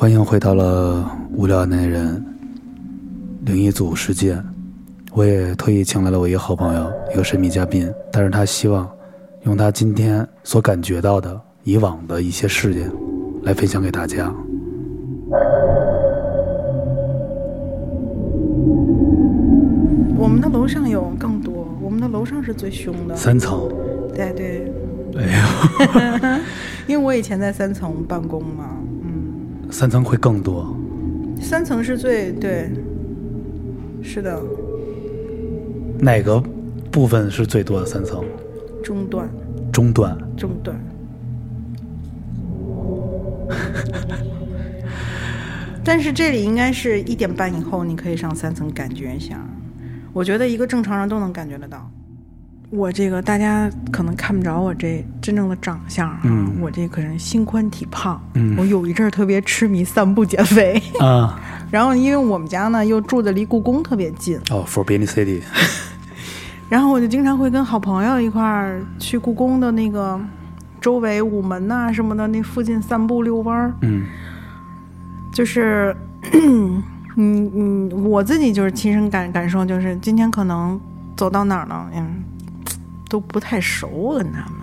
欢迎回到了无聊男人灵异组世界。我也特意请来了我一个好朋友，一个神秘嘉宾，但是他希望用他今天所感觉到的以往的一些事件来分享给大家。我们的楼上有更多，我们的楼上是最凶的。三层，对对，哎呀，因为我以前在三层办公嘛，嗯，三层会更多。三层是最对，是的，哪个部分是最多的？三层中段中段，中段。但是这里应该是一点半以后，你可以上三层感觉一下。我觉得一个正常人都能感觉得到。我这个大家可能看不着我这真正的长相啊，嗯。我这可是心宽体胖。嗯。我有一阵儿特别痴迷散步减肥，啊，然后因为我们家呢又住的离故宫特别近，哦，Forbidden City，然后我就经常会跟好朋友一块儿去故宫的那个周围午门呐、什么的那附近散步遛弯儿。嗯。就是，嗯嗯，我自己就是亲身感感受，就是今天可能走到哪儿呢，嗯，都不太熟跟他们，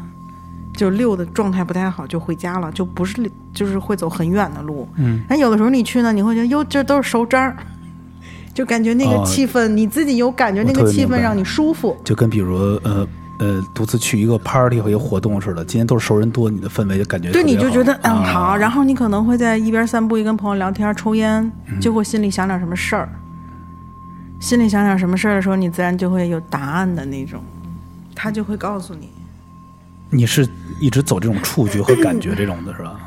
就溜的状态不太好，就回家了，就不是就是会走很远的路。嗯，但有的时候你去呢，你会觉得哟，这都是熟渣儿，就感觉那个哦气氛，你自己有感觉，那个气氛让你舒服。就跟比如呃呃独自去一个 party 或一个活动似的，今天都是熟人多，你的氛围就感觉对，你就觉得嗯啊。好，然后你可能会在一边散步一跟朋友聊天抽烟，就会心里想点什么事儿。心里想点什么事儿的时候，你自然就会有答案的那种，他就会告诉你，你是一直走这种触觉和感觉这种的是吧？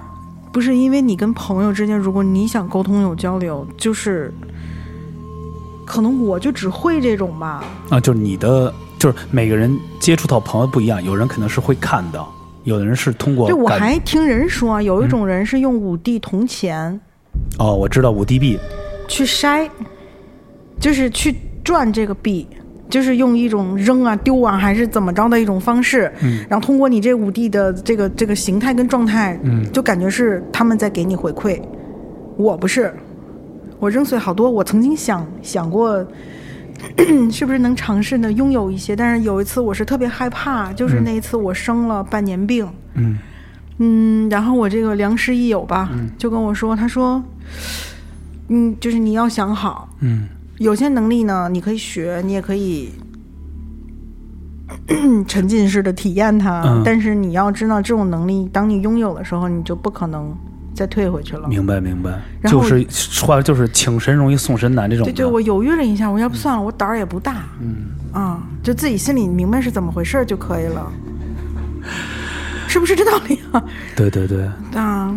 不是因为你跟朋友之间，如果你想沟通有交流，就是可能我就只会这种吧，啊，就是你的，就是每个人接触到朋友不一样，有人可能是会看到，有的人是通过对我还听人说，有一种人是用五 D 铜钱哦，我知道五 D 币。去筛，就是去转这个币，就是用一种扔啊、丢啊，还是怎么着的一种方式，嗯。然后通过你这五 D 的这个这个形态跟状态，嗯。就感觉是他们在给你回馈。我不是，我扔碎好多，我曾经想想过。是不是能尝试呢？拥有一些，但是有一次我是特别害怕，就是那一次我生了半年病，嗯。嗯，然后我这个良师益友吧，就跟我说，他说，嗯，就是你要想好，嗯有些能力呢，你可以学，你也可以 沉浸式的体验它，嗯。但是你要知道，这种能力当你拥有的时候，你就不可能再退回去了。明白明白，然后就是说白了就是请神容易送神难这种的。对对，我犹豫了一下，我要不算了，我胆儿也不大，嗯。啊，就自己心里明白是怎么回事儿就可以了，是不是这道理啊？对对对，啊，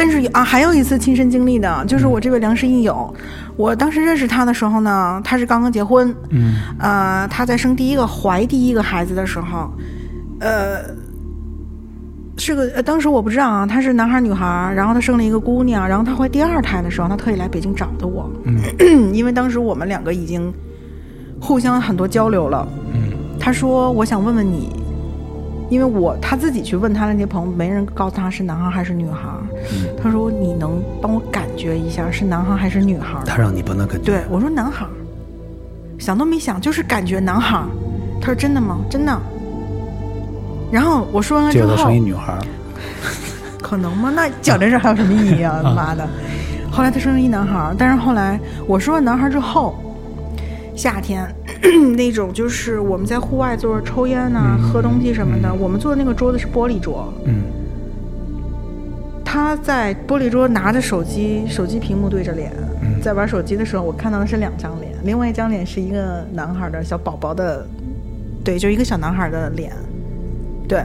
但是啊，还有一次亲身经历的，就是我这位良师益友，我当时认识他的时候呢，他是刚刚结婚，嗯。呃，他在生第一个怀第一个孩子的时候，呃，是个、呃、当时我不知道啊，他是男孩女孩，然后他生了一个姑娘，然后他怀第二胎的时候，他特意来北京找的我，因为当时我们两个已经互相很多交流了，嗯。他说我想问问你。因为我他自己去问他的那些朋友，没人告诉他是男孩还是女孩。嗯，他说：“你能帮我感觉一下是男孩还是女孩？”他让你帮他感觉。对我说：“男孩。”想都没想，就是感觉男孩。他说：“真的吗？真的。”然后我说完了之后结果他生一，女孩。可能吗？那讲这事儿还有什么意义啊？妈的！后来他生了一男孩，但是后来我说完男孩之后，夏天 那种就是我们在户外坐着抽烟呐、喝东西什么的，我们坐的那个桌子是玻璃桌，嗯。他在玻璃桌拿着手机，手机屏幕对着脸，嗯。在玩手机的时候，我看到的是两张脸，另外一张脸是一个男孩的小宝宝的，对，就一个小男孩的脸，对，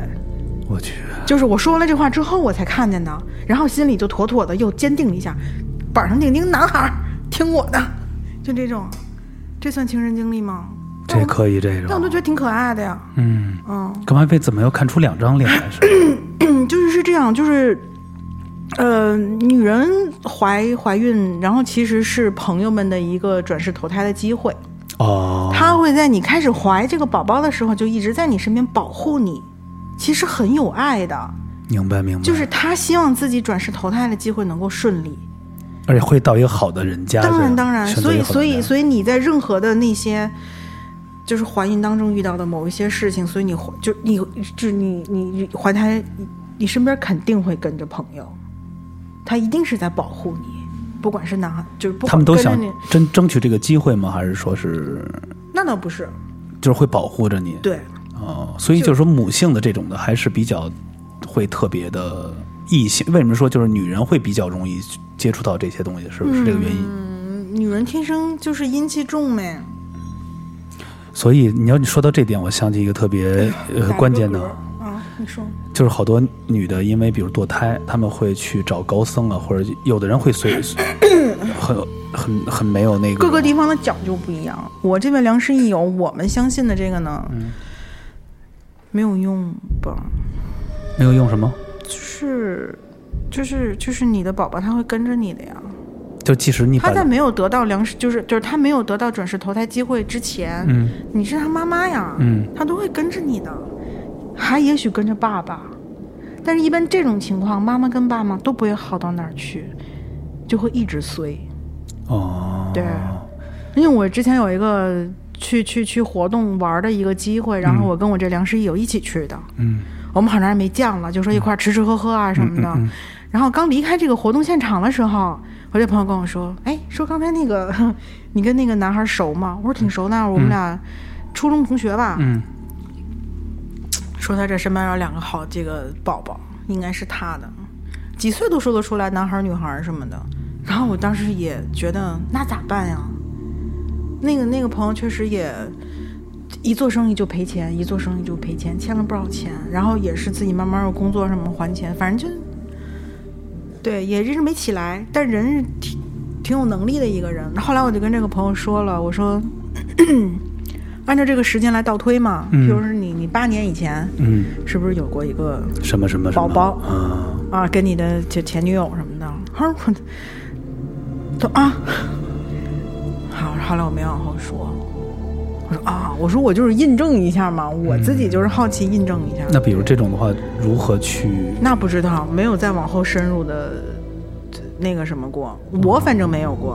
我去，就是我说完了这话之后，我才看见的，然后心里就妥妥的又坚定了一下，板上钉钉，男孩，听我的，就这种，这算亲身经历吗？但这可以这但我都。觉得挺可爱的呀，嗯，嗯。干嘛为怎么又看出两张脸来是？嗯，就是是这样，就是，呃，女人怀怀孕，然后其实是朋友们的一个转世投胎的机会。哦，她会在你开始怀这个宝宝的时候，就一直在你身边保护你，其实很有爱的。明白明白，就是他希望自己转世投胎的机会能够顺利。而且会到一个好的人家。当然当然，所以所以所以以你在任何的那些就是怀孕当中遇到的某一些事情，所以你就你就你你怀胎，你身边肯定会跟着朋友，他一定是在保护你，不管是哪就是不管他们都想争争取这个机会吗？还是说是那倒不是，就是会保护着你？对哦，所以就是说母性的这种的还是比较会特别的异性。为什么说就是女人会比较容易接触到这些东西？是不是这个原因？嗯，女人天生就是阴气重呗。所以你要你说到这点，我想起一个特别呃关键的，啊，你说就是好多女的因为比如堕胎，她们会去找高僧啊，或者有的人会随 很很很没有那个各个地方的讲究不一样。我这边良师益友，我们相信的这个呢，嗯没有用吧？没有用什么，就是就是就是你的宝宝他会跟着你的呀。就即使你他在没有得到粮食，就是就是他没有得到转世投胎机会之前，嗯你是他妈妈呀，嗯他都会跟着你的，还也许跟着爸爸，但是一般这种情况，妈妈跟爸妈都不会好到哪儿去，就会一直衰。哦，对，因为我之前有一个去去去活动玩的一个机会，然后我跟我这良师益友一起去的，嗯我们好长时间没见了，就说一块儿吃吃喝喝啊什么的。然后刚离开这个活动现场的时候，我这朋友跟我说：“哎，说刚才那个你跟那个男孩熟吗？”我说：“挺熟的，我们俩初中同学吧。嗯说他这身边有两个好这个宝宝，应该是他的，几岁都说得出来，男孩儿女孩儿什么的。然后我当时也觉得那咋办呀？那个那个朋友确实也一做生意就赔钱，一做生意就赔钱，欠了不少钱，然后也是自己慢慢有工作什么还钱，反正就对，也一直没起来，但人是挺挺有能力的一个人。后来我就跟这个朋友说了，我说。按照这个时间来倒推嘛，嗯比如说你你八年以前，嗯，是不是有过一个什么什么宝宝啊，啊，跟你的前前女友什么的？他说我都啊，好，后来我没往后说。我说啊，我说我就是印证一下嘛，我自己就是好奇印证一下。那比如这种的话，如何去？那不知道，没有再往后深入的那个什么过，我反正没有过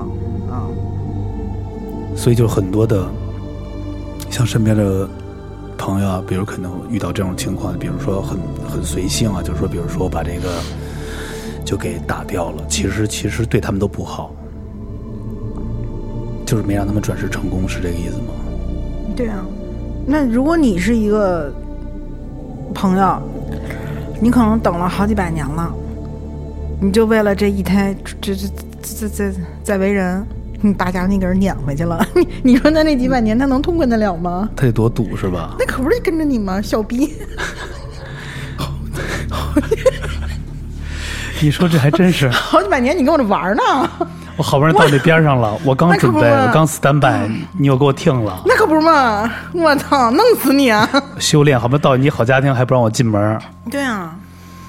啊。所以就很多的，像身边的朋友啊，比如可能遇到这种情况，比如说很很随性啊，就是说，比如说把这个就给打掉了，其实其实对他们都不好，就是没让他们转世成功，是这个意思吗？对啊，那如果你是一个朋友，你可能等了好几百年了，你就为了这一胎，这这这这在为人，你把家伙你给人撵回去了，你你说那那几百年他能痛快得了吗？他得多堵是吧？那可不是跟着你吗？小逼，你说这还真是，好几百年你跟我这玩呢，我好不容易到那边上了，我刚准备，我刚 stand by，你又给我停了。那可不是嘛！我操，弄死你啊！修炼好不容易到你好家庭，还不让我进门。对啊，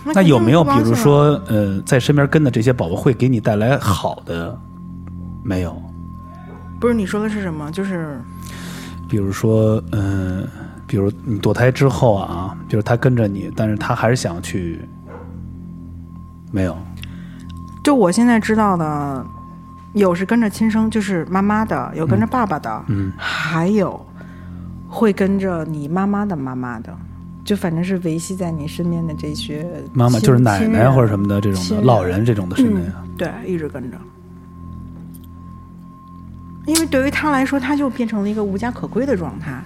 那有没有比如说，呃，在身边跟的这些宝宝会给你带来好的？没有，不是你说的是什么？就是比如说，嗯、比如你堕胎之后啊，比如他跟着你，但是他还是想去，没有，就我现在知道的，有是跟着亲生，就是妈妈的，有跟着爸爸的，嗯。还有会跟着你妈妈的妈妈的，就反正是维系在你身边的这些妈妈就是奶奶或者什么的这种的人老人这种的身边对，一直跟着。因为对于他来说，他就变成了一个无家可归的状态，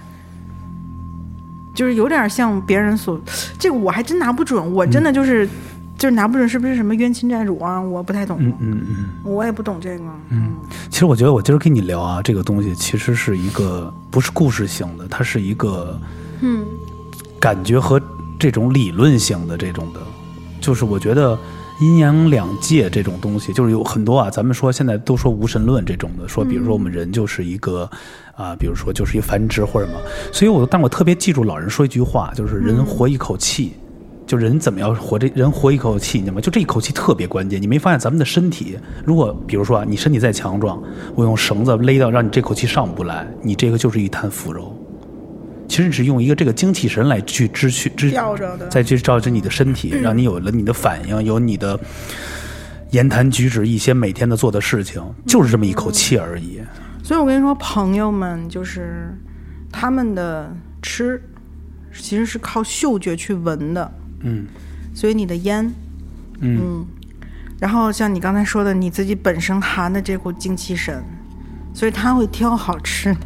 就是有点像别人所，这个我还真拿不准，我真的就是、就是拿不准是不是什么冤亲债主啊，我不太懂，嗯嗯嗯。我也不懂这个，嗯其实我觉得我今儿跟你聊啊，这个东西其实是一个不是故事性的，它是一个嗯。感觉和这种理论性的这种的，就是我觉得阴阳两界这种东西，就是有很多啊，咱们说现在都说无神论这种的，说比如说我们人就是一个啊、比如说就是一繁殖或者什么，所以我但我特别记住老人说一句话，就是人活一口气。就人怎么要活这人活一口气，你知道吗？就这一口气特别关键。你没发现咱们的身体，如果比如说啊，你身体再强壮，我用绳子勒到让你这口气上不来，你这个就是一滩腐肉。其实你是用一个这个精气神来去支去支吊着的再去照着你的身体，让你有了你的反应，有你的言谈举止，一些每天的做的事情，就是这么一口气而已。所以我跟你说，朋友们就是他们的吃其实是靠嗅觉去闻的，嗯。所以你的烟，嗯。然后像你刚才说的，你自己本身含的这股精气神，所以他会挑好吃的。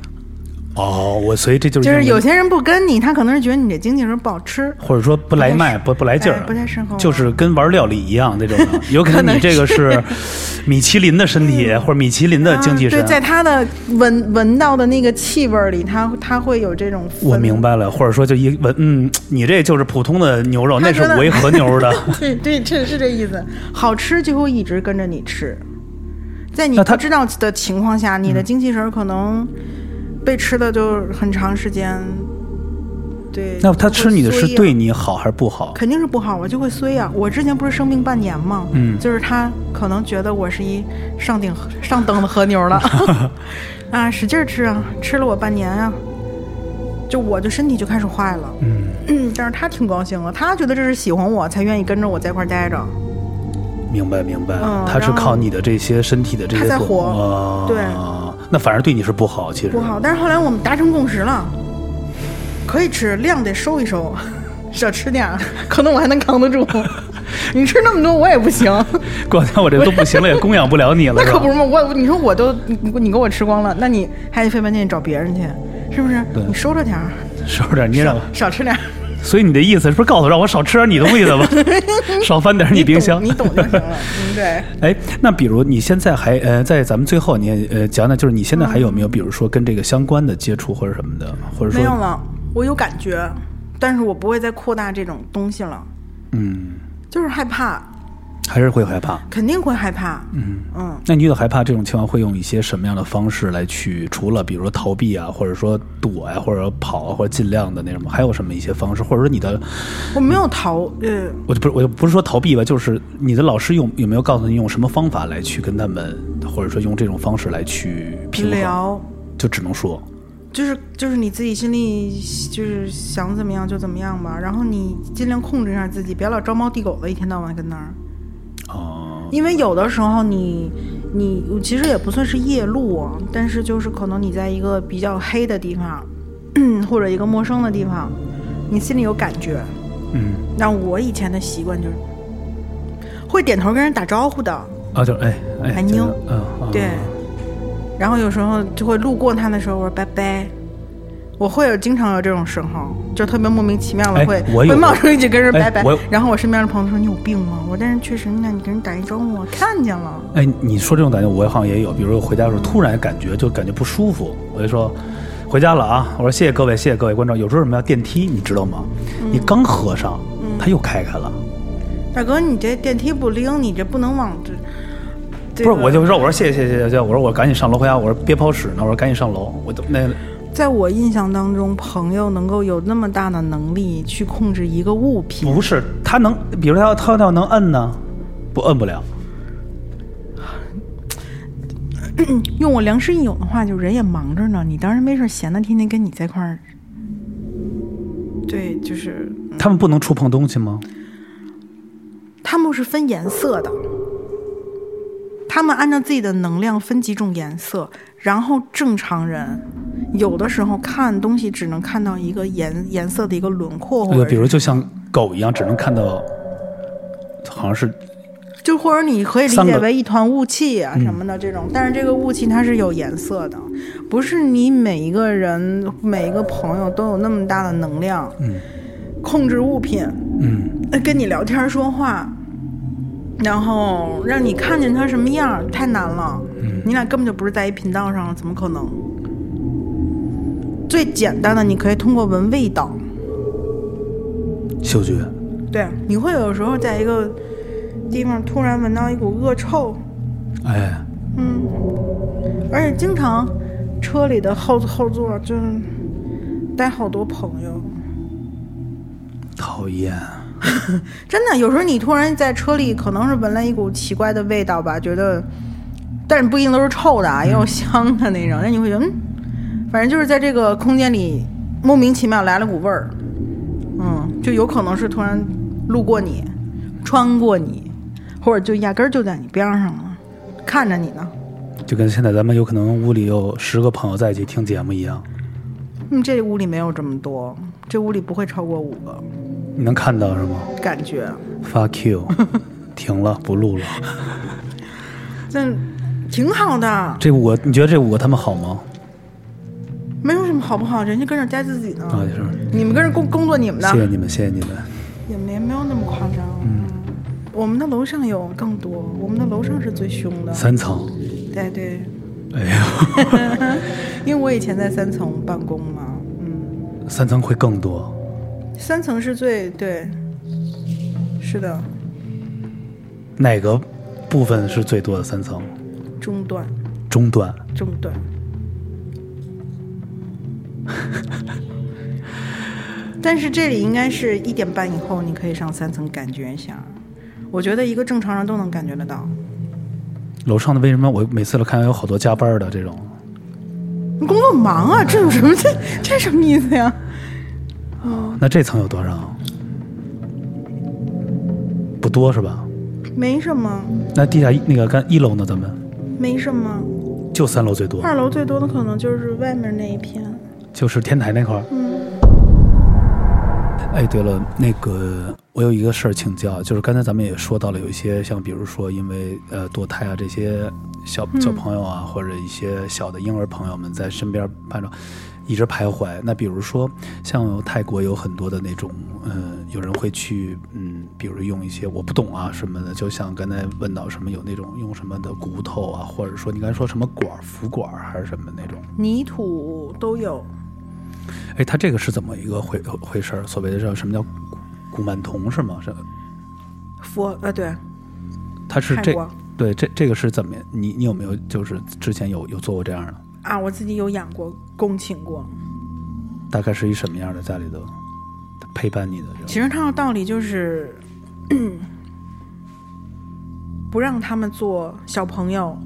哦，我所以这就是就是有些人不跟你，他可能是觉得你这精气神不好吃，或者说不来脉，不不来劲儿哎，不太适合就是跟玩料理一样那种的。有可能你这个是 米其林的身体，或者米其林的精气神啊对，。在他的闻闻到的那个气味儿里，他他会有这种。我明白了，或者说就一闻，嗯，你这就是普通的牛肉，那是他觉得五味和牛的。对 对，这是这意思。好吃就会一直跟着你吃，在你他不知道的情况下，你的精气神儿可能被吃的就很长时间。对，那他吃你的是对你好还是不好？肯定是不好，我就会衰啊！我之前不是生病半年吗？嗯就是他可能觉得我是一上顶上等的和牛了，啊，使劲吃啊，吃了我半年啊，就我就身体就开始坏了。嗯，但是他挺高兴的，他觉得这是喜欢我才愿意跟着我在一块儿待着。明白明白，嗯他是靠你的这些身体的这些他在活啊对那反而对你是不好，其实不好。但是后来我们达成共识了，可以吃，量得收一收，少吃点儿，可能我还能扛得住。你吃那么多，我也不行。过两天我这都不行了，也供养不了你了，那可不是嘛，我你说我都你你给我吃光了，那你还得费半天找别人去，是不是对？你收着点儿，收着点儿？你让我，少吃点儿，所以你的意思是不是告诉我让我少吃点你东西的吧？少翻点你冰箱，你懂就行了。嗯，对。哎，那比如你现在还呃，在咱们最后你也呃讲讲，就是你现在还有没有，比如说跟这个相关的接触或者什么的，或者说没有了，我有感觉，但是我不会再扩大这种东西了，嗯，就是害怕，还是会害怕。肯定会害怕。嗯嗯，那你遇到害怕这种情况，会用一些什么样的方式来去？除了比如说逃避啊，或者说躲呀、或者跑啊，或者尽量的那什么，还有什么一些方式？或者说你的，我没有逃，呃，我就不是我就不是说逃避吧，就是你的老师用有没有告诉你用什么方法来去跟他们，或者说用这种方式来去平衡？聊，就只能说，就是就是你自己心里就是想怎么样就怎么样吧，然后你尽量控制一下自己，别老招猫递狗的，一天到晚跟那儿。哦、因为有的时候你你其实也不算是夜路啊，但是就是可能你在一个比较黑的地方，或者一个陌生的地方，你心里有感觉。嗯，那我以前的习惯就是会点头跟人打招呼的，啊，就哎哎，哎妞这个嗯，啊对。然后有时候就会路过他的时候，我说拜拜。我会有经常有这种时候，就特别莫名其妙的哎会、我会冒出一句跟人拜拜。哎然后我身边的朋友说你有病吗？我说但是确实，那你跟人打一招呼，我看见了。哎，你说这种感觉，我好像也有。比如说回家的时候，突然感觉就感觉不舒服，我就说回家了啊。我说谢谢各位，谢谢各位观众。有时候什么叫电梯，你知道吗？嗯你刚合上，它又开开了。大哥，你这电梯不灵，你这不能往这。这不是，我就说我说谢谢谢谢谢谢，我说我赶紧上楼回家，我说憋泡屎呢，我说赶紧上楼，我都那在我印象当中，朋友能够有那么大的能力去控制一个物品，不是他能，比如他要他要能摁呢，不摁不了。用我良师益友的话，就人也忙着呢，你当然没事闲的，天天跟你在一块儿。对，就是他们不能触碰东西吗？他们是分颜色的，他们按照自己的能量分几种颜色，然后正常人有的时候看东西只能看到一个颜颜色的一个轮廓，或呃，者比如就像狗一样，只能看到，好像是就或者你可以理解为一团雾气啊什么的这种，但是这个雾气它是有颜色的，不是你每一个人每一个朋友都有那么大的能量，嗯。控制物品，嗯。呃跟你聊天说话，然后让你看见他什么样，太难了。你俩根本就不是在一频道上，怎么可能？最简单的，你可以通过闻味道。嗅觉，对，你会有时候在一个地方突然闻到一股恶臭，哎，嗯，而且经常车里的后后座就是带好多朋友，讨厌。真的，有时候你突然在车里可能是闻了一股奇怪的味道吧，觉得，但是不一定都是臭的啊，也有香的那种。那你会觉得，嗯，反正就是在这个空间里莫名其妙来了股味儿，嗯，就有可能是突然路过你，穿过你，或者就压根儿就在你边上了，看着你呢。就跟现在咱们有可能屋里有十个朋友在一起听节目一样，嗯，这屋里没有这么多，这屋里不会超过五个，你能看到是吗感觉。？Fuck you，停了，不录了。这挺好的，这五个，你觉得这五个他们好吗？没有什么好不好，人家跟这儿待自己呢。啊，也是，你们跟这儿工工作你们的，谢谢你们，谢谢你们。也没没有那么夸张。嗯，我们的楼上有更多，我们的楼上是最凶的。三层，对对，哎呀，因为我以前在三层办公嘛，嗯，三层会更多。三层是最对，是的，哪个部分是最多的？三层中断中断，中断。但是这里应该是一点半以后，你可以上三层感觉一下。我觉得一个正常人都能感觉得到。楼上的为什么我每次都看到有好多加班的这种？你工作忙啊，这有什么 这这什么意思呀？哦那这层有多少？不多是吧？没什么，那地下一那个干一楼呢？咱们没什么。就三楼最多，二楼最多的可能就是外面那一片。就是天台那块儿。嗯哎，对了，那个我有一个事儿请教，就是刚才咱们也说到了，有一些像比如说因为呃堕胎啊这些小小朋友啊，或者一些小的婴儿朋友们在身边伴着一直徘徊。那比如说像泰国有很多的那种，嗯、有人会去嗯，比如用一些我不懂啊什么的，就像刚才问到什么有那种用什么的骨头啊，或者说你刚才说什么管儿服管儿还是什么那种。泥土都有。哎，他这个是怎么一个回回事儿？所谓的叫什么叫古古曼童是吗？是佛啊对，他是这对这这个是怎么？你你有没有就是之前有有做过这样的？啊，我自己有养过，恭请过。大概是一什么样的家里头陪伴你的？其实他的道理就是，不让他们做小朋友，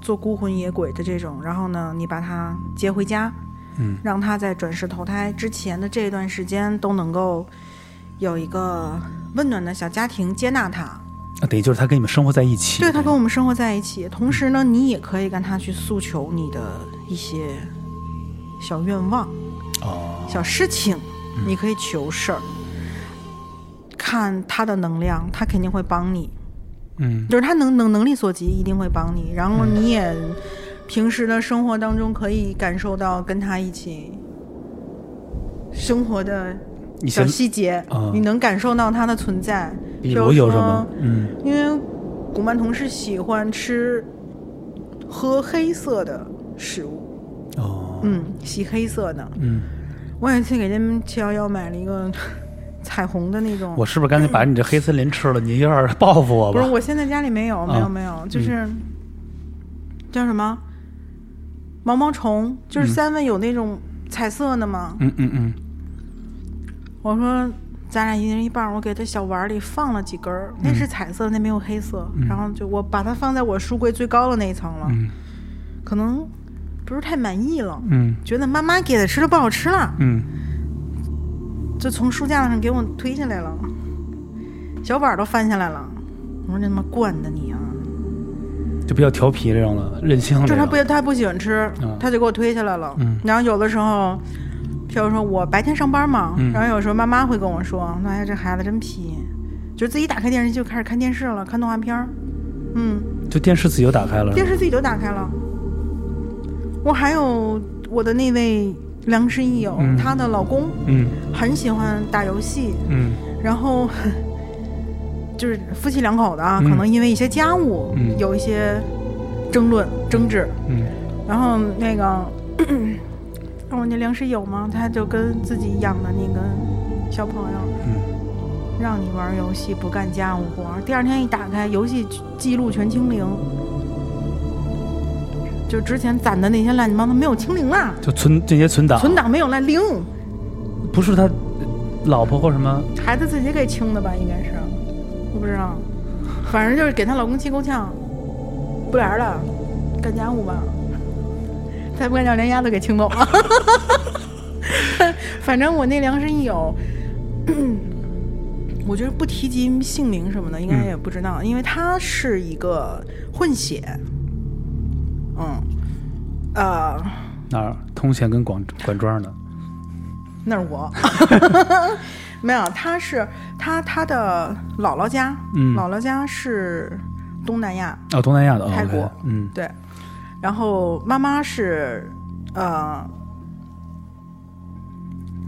做孤魂野鬼的这种。然后呢，你把他接回家，嗯，让他在转世投胎之前的这段时间都能够有一个温暖的小家庭接纳他。啊，等于就是他跟你们生活在一起。对他跟我们生活在一起，同时呢，你也可以跟他去诉求你的一些小愿望。哦，小事情，你可以求事儿，看他的能量，他肯定会帮你，嗯就是他能能能力所及，一定会帮你。然后你也平时的生活当中可以感受到跟他一起生活的小细节，啊。你能感受到它的存在。比如有什说么？嗯。因为古曼童是喜欢吃喝黑色的食物，哦。嗯，洗黑色的。嗯，我有一次给他们七幺幺买了一个 彩虹的那种，我是不是赶紧把你这黑森林吃了？你有点报复我不是，我现在家里没有，没有，啊没有，就是、叫什么？毛毛虫，就是三文有那种彩色的吗。嗯嗯嗯，我说咱俩一人一半儿，我给他小碗里放了几根儿，嗯那是彩色，那没有黑色。然后就我把它放在我书柜最高的那一层了，嗯可能不是太满意了，嗯觉得妈妈给的吃的不好吃了，嗯，就从书架上给我推下来了，小碗儿都翻下来了。我说你他妈惯的你啊！就比较调皮这种的，任性这就他不。他不喜欢吃，嗯他就给我推下来了。嗯然后有的时候，譬如说我白天上班嘛，嗯。然后有时候妈妈会跟我说：“哎呀，这孩子真皮，就自己打开电视机就开始看电视了，看动画片儿。”嗯，就电视自己就打开了。电视自己就打开了。我还有我的那位良师益友，嗯。她的老公嗯。很喜欢打游戏，嗯。然后 就是夫妻两口子啊，嗯。可能因为一些家务、嗯。有一些争论争执，嗯。然后那个我说你粮食有吗？他就跟自己养的那个小朋友，嗯让你玩游戏不干家务活，第二天一打开游戏记录全清零，就之前攒的那些乱七八糟没有清零了，就存这些存档，存档没有了零，不是他老婆或什么孩子自己给清的吧？应该是，我不知道，反正就是给她老公气够呛，不玩了，干家务吧。再不干叫连鸭子给清走了。反正我那良师益友，我觉得不提及姓名什么的，应该也不知道，因为他是一个混血。嗯，呃，哪儿？通县跟广管庄的。那是我，没有，他是他他的姥姥家，嗯姥姥家是东南亚，哦，东南亚的，哦泰国嗯对，然后妈妈是呃，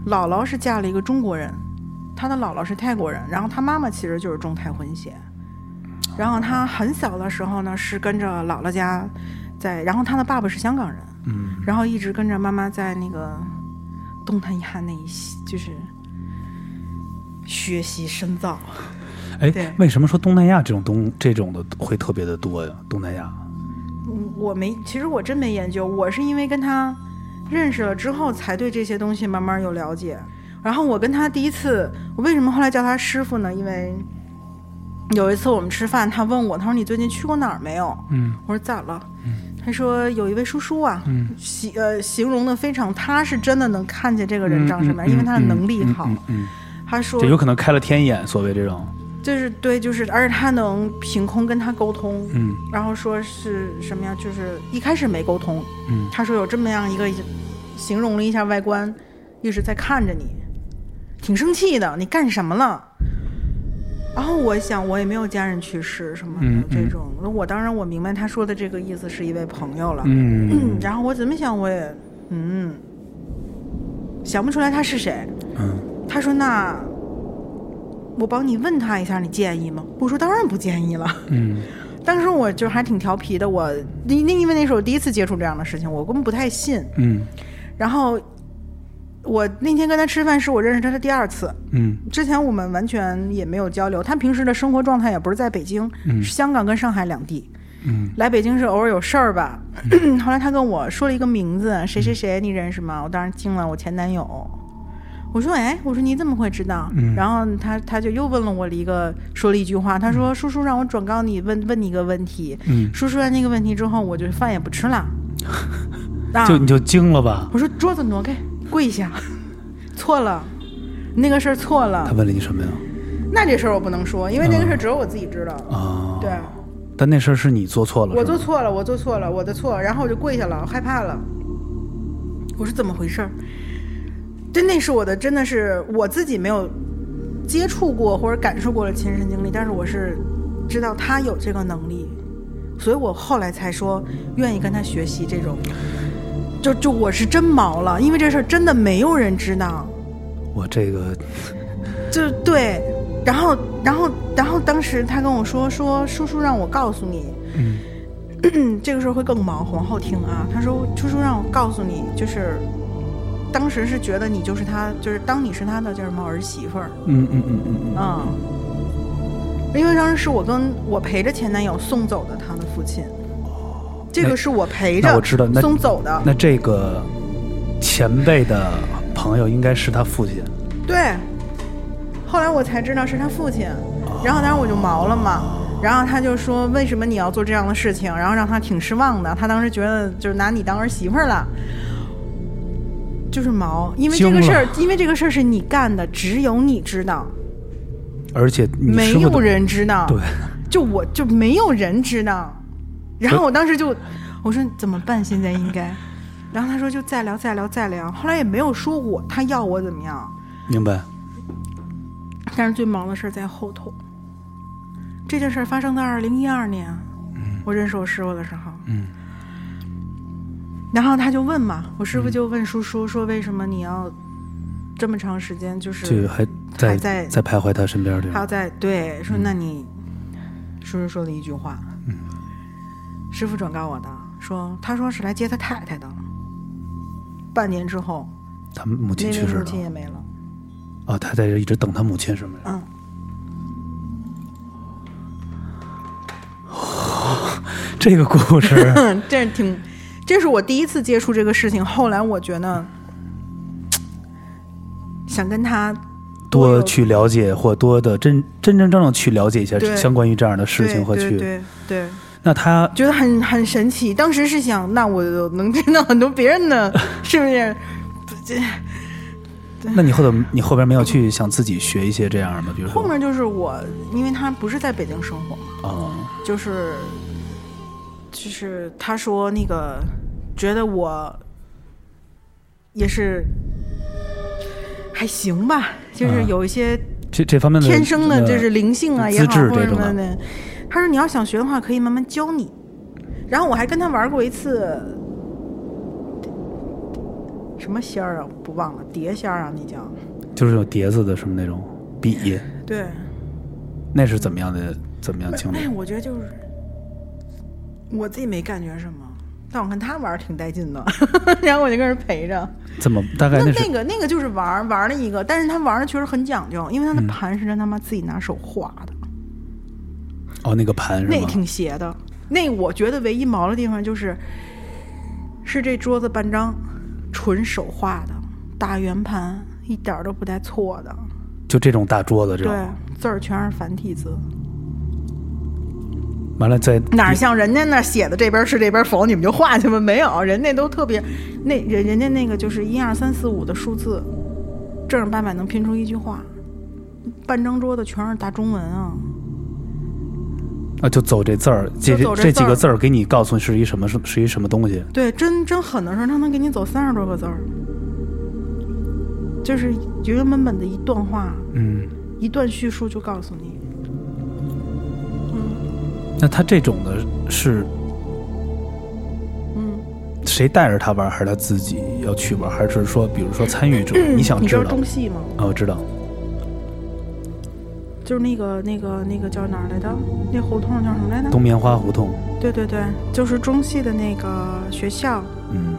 姥姥是嫁了一个中国人，她的姥姥是泰国人，然后她妈妈其实就是中泰混血，然后她很小的时候呢是跟着姥姥家在，然后她的爸爸是香港人，嗯。然后一直跟着妈妈在那个东南亚那一系就是学习深造。哎，为什么说东南亚这种东这种的会特别的多呀？东南亚，嗯我没，其实我真没研究，我是因为跟他认识了之后，才对这些东西慢慢有了解。然后我跟他第一次，我为什么后来叫他师傅呢？因为有一次我们吃饭，他问我，他说你最近去过哪儿没有？嗯我说咋了？他说有一位叔叔啊，嗯形呃形容的非常，他是真的能看见这个人长什么样，嗯因为他的嗯能力好。嗯嗯嗯他说这有可能开了天眼，所谓这种，就是对，就是而且他能凭空跟他沟通，嗯然后说是什么呀？就是一开始没沟通，嗯他说有这么样一个，形容了一下外观，一直在看着你，挺生气的，你干什么了？然后我想，我也没有家人去世什么的、这种，那我当然我明白他说的这个意思是一位朋友了，嗯 然后我怎么想我也嗯想不出来他是谁。嗯他说那我帮你问他一下，你介意吗？我说当然不介意了。嗯 当时我就还挺调皮的，我那因为那是我第一次接触这样的事情，我根本不太信。嗯然后我那天跟他吃饭是我认识他的第二次，嗯之前我们完全也没有交流。他平时的生活状态也不是在北京，嗯是香港跟上海两地。嗯来北京是偶尔有事儿吧。后来他跟我说了一个名字，谁谁谁，你认识吗？我当时惊了，我前男友。我说哎，我说你怎么会知道？嗯然后他他就又问了我了一个说了一句话，他说叔叔让我转告你问问你一个问题。嗯，叔叔问那个问题之后，我就饭也不吃了。啊，就你就惊了吧？我说桌子挪开，跪下，错了，那个事儿错了他。问了你什么呀？那这事儿我不能说，因为那个事儿只有我自己知道。啊，对，但那事儿是你做错了，我做错了，我做错了，我的错，然后我就跪下了，我害怕了。我说怎么回事儿？真那是我的，真的是我自己没有接触过或者感受过的亲身经历，但是我是知道他有这个能力，所以我后来才说愿意跟他学习这种。就就我是真毛了，因为这事儿真的没有人知道。我这个就对，然后然后然后当时他跟我说说叔叔让我告诉你，嗯 这个时候会更毛，往后听啊。他说：“叔叔让我告诉你，就是当时是觉得你就是他，就是当你是他的叫什么儿媳妇儿嗯嗯嗯嗯嗯啊、因为当时是我跟我陪着前男友送走的他的父亲，这个是我陪着那我知道那送走的。那这个前辈的朋友应该是他父亲，对，后来我才知道是他父亲，然后当时我就毛了嘛。然后他就说：“为什么你要做这样的事情？”然后让他挺失望的。他当时觉得就是拿你当儿媳妇儿了，就是毛。因为这个事儿，因为这个事儿是你干的，只有你知道，而且没有人知道。对，就我就没有人知道。然后我当时就我说怎么办？现在应该。然后他说就再聊再聊再聊。后来也没有说我他要我怎么样。明白？但是最忙的事儿在后头。这件事儿发生在二零一二年，我认识我师傅的时候，嗯然后他就问嘛，我师傅就问叔叔说，为什么你要这么长时间，就是这个还在还在在徘徊他身边这样，还要在对说，那你叔叔说了一句话，师傅转告我的，说他说是来接他太太的，半年之后，他母亲去世了。亲也没了，啊，他在这一直等他母亲是吗？嗯。这个故事。这挺，这是我第一次接触这个事情。后来我觉得，想跟他有多去了解或多的真真真正正去了解一下对相关于这样的事情和去。对对对，那他觉得很很神奇。当时是想，那我能听到很多别人的，是不是？这那你后头你后边没有去想自己学一些这样的吗？比如说后面就是我，因为他不是在北京生活嘛，哦，就是就是他说那个觉得我也是还行吧，就是啊有一些这这方面的天生的，呃就是灵性啊也资好，或者什么的。他说你要想学的话，可以慢慢教你。然后我还跟他玩过一次，什么仙儿啊，不忘了，碟仙儿啊，那叫就是有碟子的什么那种笔，对。那是怎么样的怎么样经历那，？我觉得就是我自己没感觉什么，但我看他玩儿挺带劲的，然后我就跟人陪着。怎么大概那是那个那个就是玩儿玩儿了一个，但是他玩的确实很讲究，因为他的嗯盘是他他妈自己拿手画的，哦那个盘是吗？那挺邪的。那我觉得唯一毛的地方就是，是这桌子半张纯手画的大圆盘，一点儿都不带错的，就这种大桌子这对种，，字儿全是繁体字。完了再哪儿像人家那写的这边是这边否，你们就画去吧？没有，人家都特别，那人人家那个就是一二三四五的数字，正儿八百能拼出一句话，半张桌子全是大中文啊！啊就走这字儿，这这这几个字儿给你告诉是一什么是是一什么东西？对，真真狠的时候，他能给你走三十多个字儿，就是原原本本的一段话，嗯，一段叙述就告诉你。那他这种的是嗯，谁带着他玩，还是他自己要去玩，还是说比如说参与者？你想你知道道？中戏吗？啊，我知道。就是那个那个那个叫哪儿来的？那胡同叫什么来着？东棉花胡同，对对对，就是中戏的那个学校，嗯，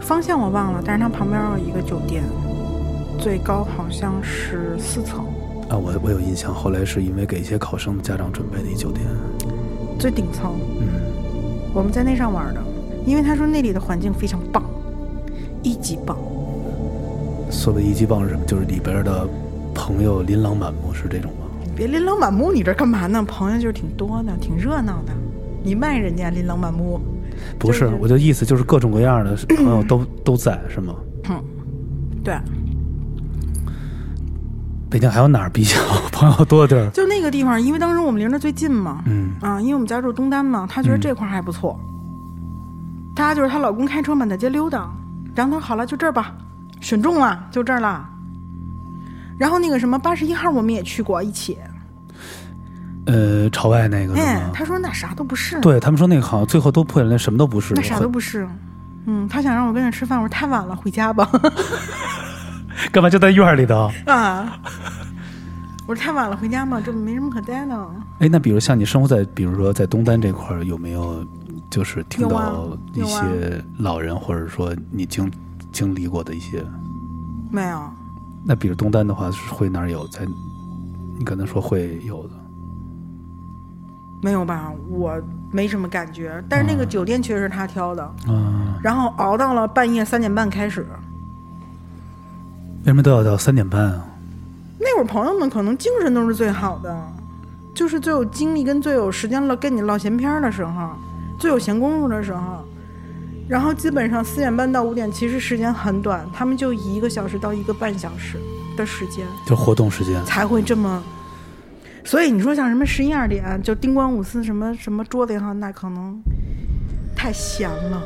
方向我忘了，但是它旁边有一个酒店，最高好像是四层，啊，我我有印象，后来是因为给一些考生的家长准备的一酒店，最顶层，嗯，我们在那上玩的，因为他说那里的环境非常棒，一级棒。所谓一级棒是什么？就是里边的朋友琳琅满目，是这种吗？你别琳琅满目，你这干嘛呢？朋友就是挺多的，挺热闹的。你卖人家琳琅满目，不是，就是我的意思就是各种各样的 朋友都都在，是吗？嗯对，北京还有哪儿比较 朋友多的地儿？就那个地方，因为当时我们离着最近嘛，嗯啊，因为我们家住东单嘛，她觉得嗯这块儿还不错。她就是她老公开车满大街溜达，然后她说好了，就这儿吧，选中了，就这儿了。然后那个什么八十一号我们也去过一起，呃，朝外那个是哎吗，？她说那啥都不是，对他们说那个好像最后都破了，那什么都不是，那啥都不是。嗯，她想让我跟着吃饭，我说太晚了，回家吧。干嘛就在院儿里头？啊，我说太晚了，回家嘛，这没什么可待的。哎，那比如像你生活在，比如说在东单这块儿，有没有就是听到一些老人，或者说你经经历过的一些？没有，那比如东单的话，是会哪儿有？在你可能说会有的。没有吧？我没什么感觉，但是那个酒店确实是他挑的，嗯，然后熬到了半夜三点半开始。为什么都要到三点半啊？那会儿朋友们可能精神都是最好的，就是最有精力跟最有时间了跟你唠闲篇儿的时候，最有闲工夫的时候。然后基本上四点半到五点，其实时间很短，他们就一个小时到一个半小时的时间就活动时间。才会这么。所以你说像什么十一二点就叮咣五四什么什么桌子也好，那可能太闲了。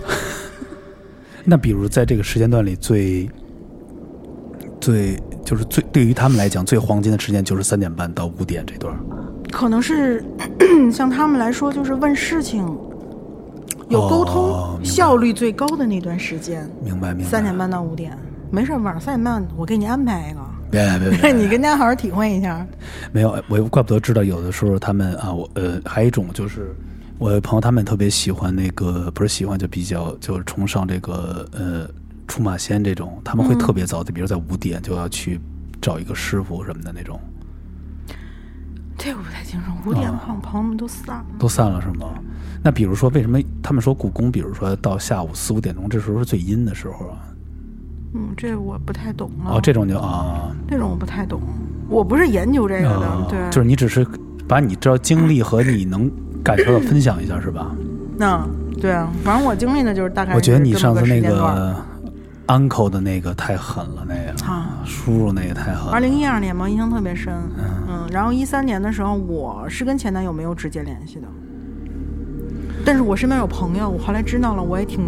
那比如在这个时间段里最最就是最对于他们来讲最黄金的时间就是三点半到五点这段。可能是像他们来说，就是问事情有沟通、哦效率最高的那段时间，明白明白。三点半到五点，没事，晚上三点半我给你安排一个，别别别别，你跟大家好好体会一下。没有，我怪不得知道有的时候他们啊，我呃，还有一种就是，我有朋友他们特别喜欢那个，不是喜欢就比较就是崇尚这个呃出马仙这种，他们会特别早的，比如在五点就要去找一个师傅什么的那种，这我不太清楚，五点哦好像朋友们都散了。都散了是吗？那比如说为什么他们说故宫，比如说到下午四五点钟，这时候是最阴的时候啊？嗯，这我不太懂了。哦，这种就啊，这种我不太懂，我不是研究这个的，啊对，就是你只是把你知道经历和你能感受到分享一下是吧？那对啊，反正我经历的就是大概我觉得你上次那个 uncle 的那个太狠了，那个啊叔叔那个太狠了。二零一二年嘛，印象特别深。嗯，然后一三年的时候，我是跟前男友没有直接联系的，但是我身边有朋友，我后来知道了，我也挺，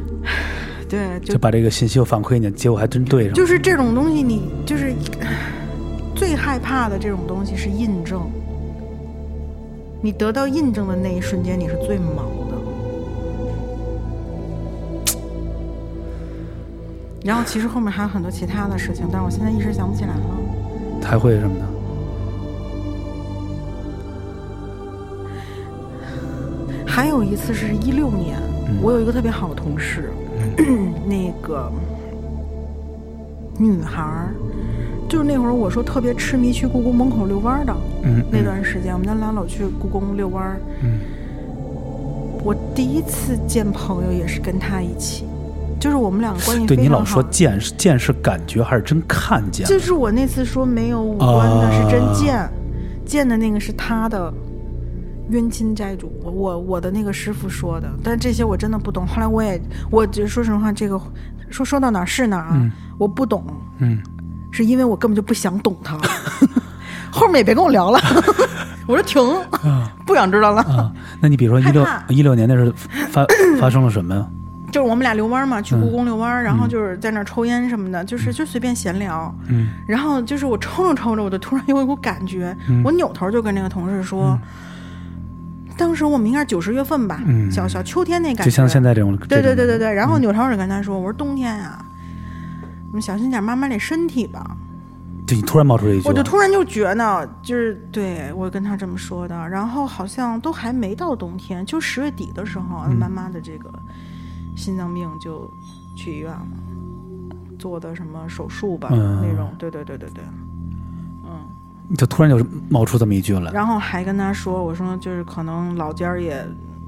对，就就把这个信息又反馈你，结果还真对上了。就是这种东西，你就是最害怕的这种东西是印证。你得到印证的那一瞬间，你是最毛然后其实后面还有很多其他的事情，但是我现在一时想不起来了。开会什么的？还有一次是一六年，嗯我有一个特别好的同事，那个女孩儿，就是那会儿我说特别痴迷去故宫门口遛弯儿的嗯，那段时间，我们家老老去故宫遛弯儿。嗯我第一次见朋友也是跟她一起，就是我们两个关系对你老。说见是见是感觉还是真看见？就是我那次说没有五官的是真见，见的那个是他的冤亲债主，我我我的那个师傅说的，但这些我真的不懂。后来我也，我就说实话，这个说说到哪儿是哪儿啊，嗯我不懂，嗯，是因为我根本就不想懂他。后面也别跟我聊了，我说停，不想知道了。啊，那你比如说一六一六年那是发发生了什么呀？就是我们俩遛弯嘛，去故宫遛弯，然后就是在那儿抽烟什么的，就是就随便闲聊。嗯。然后就是我抽着抽着，我就突然有一股感觉，嗯。我扭头就跟那个同事说，当时我们应该是九十月份吧，嗯。小小秋天那感觉，就像现在这种，对对对对对，然后扭头我就跟他说，我说冬天呀、你们小心点，妈妈这身体吧。就你突然冒出这一句，我就突然就觉得，就是对我跟他这么说的，然后好像都还没到冬天，就十月底的时候，嗯。妈妈的这个心脏病就去医院了，做的什么手术吧、嗯。那种，对对对对对，嗯，就突然就冒出这么一句来，然后还跟他说，我说就是可能老家儿也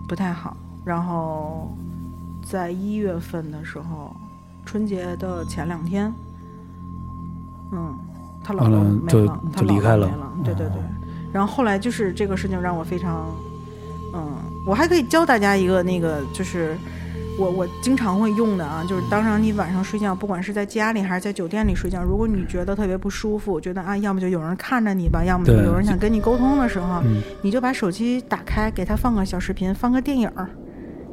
不太好，然后在一月份的时候，春节的前两天，嗯，他姥姥就没了，他姥姥就离开了。没了，对对对。然后后来就是这个事情让我非常，嗯，我还可以教大家一个那个就是。我我经常会用的啊，就是当然你晚上睡觉，不管是在家里还是在酒店里睡觉，如果你觉得特别不舒服，觉得啊，要么就有人看着你吧，要么就有人想跟你沟通的时候，嗯你就把手机打开，给他放个小视频，放个电影儿，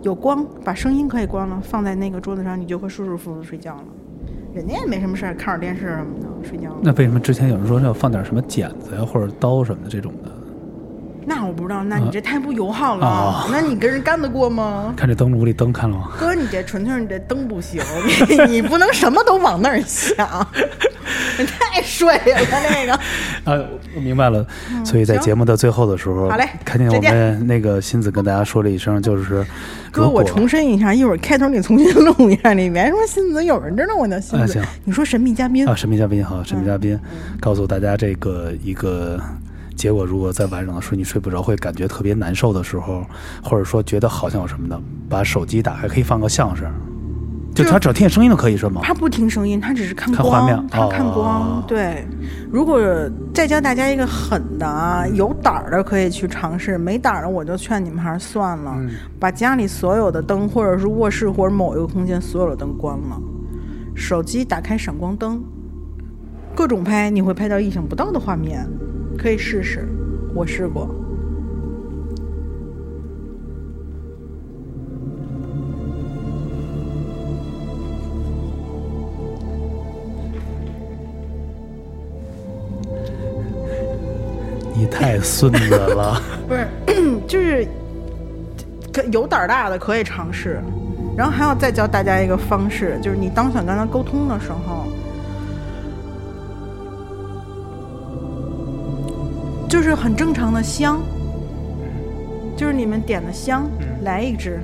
有光，把声音可以关了，放在那个桌子上，你就会舒舒服服地睡觉了。人家也没什么事儿，看会儿电视什么的，睡觉。那为什么之前有人说要放点什么剪子呀或者刀什么的这种的？那我不知道，那你这太不友好了，啊。那你跟人干得过吗？看这灯屋里灯看了吗？哥，你这纯粹是你这灯不行，你 你不能什么都往那儿想，你 太水了那个。啊，我明白了。所以在节目的最后的时候，好嘞看见我们那个新子跟大家说了一声，就是哥，我重申一下，一会儿开头你重新录一下，里面说新子，有人知道我叫新子。啊行，你说神秘嘉宾。啊，神秘嘉宾好，神秘嘉宾嗯。告诉大家这个一个结果，如果在晚上的时候你睡不着，会感觉特别难受的时候，或者说觉得好像有什么的，把手机打开，可以放个相声，就就他只要听见声音就可以是吗？他不听声音，他只是看画面他看光。哦对，如果再教大家一个狠的啊，有胆儿的可以去尝试，没胆儿的我就劝你们还是算了，嗯。把家里所有的灯，或者是卧室或者某一个空间所有的灯关了，手机打开闪光灯，各种拍，你会拍到意想不到的画面，可以试试，我试过。你太孙子了，不是，就是可有胆儿大的可以尝试，然后还要再教大家一个方式，就是你当想跟他沟通的时候，就是很正常的香，就是你们点的香，来一支，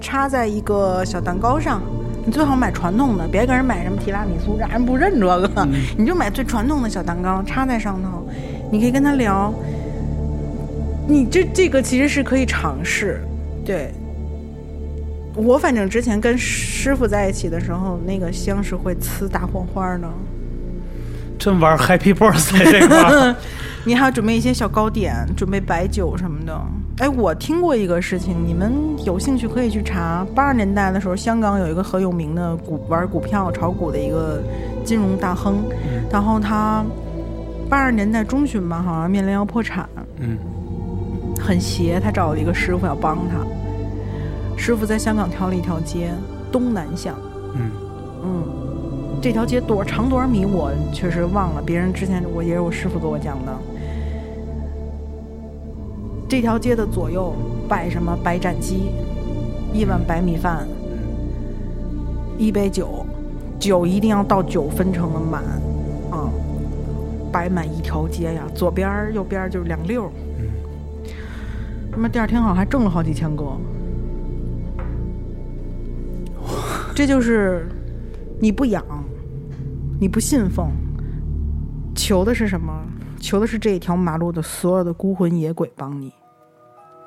插在一个小蛋糕上。你最好买传统的，别给人买什么提拉米苏，让人不认这个。你就买最传统的小蛋糕，插在上头。你可以跟他聊，你这这个其实是可以尝试，对。我反正之前跟师傅在一起的时候，那个香是会呲大黄花的。真玩 Happy Birthday 这块儿。你还要准备一些小糕点，准备白酒什么的。哎，我听过一个事情，你们有兴趣可以去查。八十年代的时候，香港有一个很有名的股玩股票、炒股的一个金融大亨，然后他八十年代中旬吧，好像面临要破产，嗯，很邪。他找了一个师傅要帮他，师傅在香港挑了一条街，东南向，嗯嗯，这条街多长多少米我确实忘了，别人之前我也是我师傅给我讲的。这条街的左右摆什么？白斩鸡，一碗白米饭，一杯酒，酒一定要到九分成的满，啊，摆满一条街呀，左边儿右边儿就是两溜儿。那么第二天好像还挣了好几千个。这就是你不养，你不信奉，求的是什么？求的是这一条马路的所有的孤魂野鬼帮你，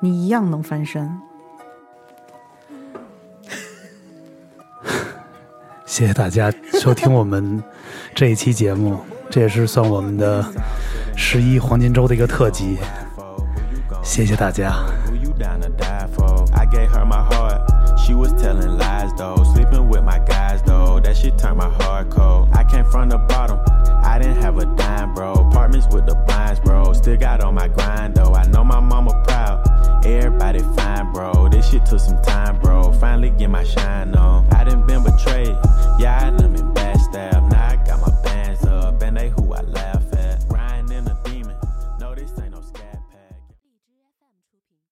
你一样能翻身。谢谢大家收听我们这一期节目，这也是算我们的十一黄金周的一个特辑。谢谢大家。she turned my heart cold. I came from the bottom, I didn't have a dime, bro. Apartments with the blinds, bro. Still got on my grind, though. I know my mama proud. Everybody fine, bro. This shit took some time, bro. Finally get my shine on. I done been betrayed, yeah, I done been bad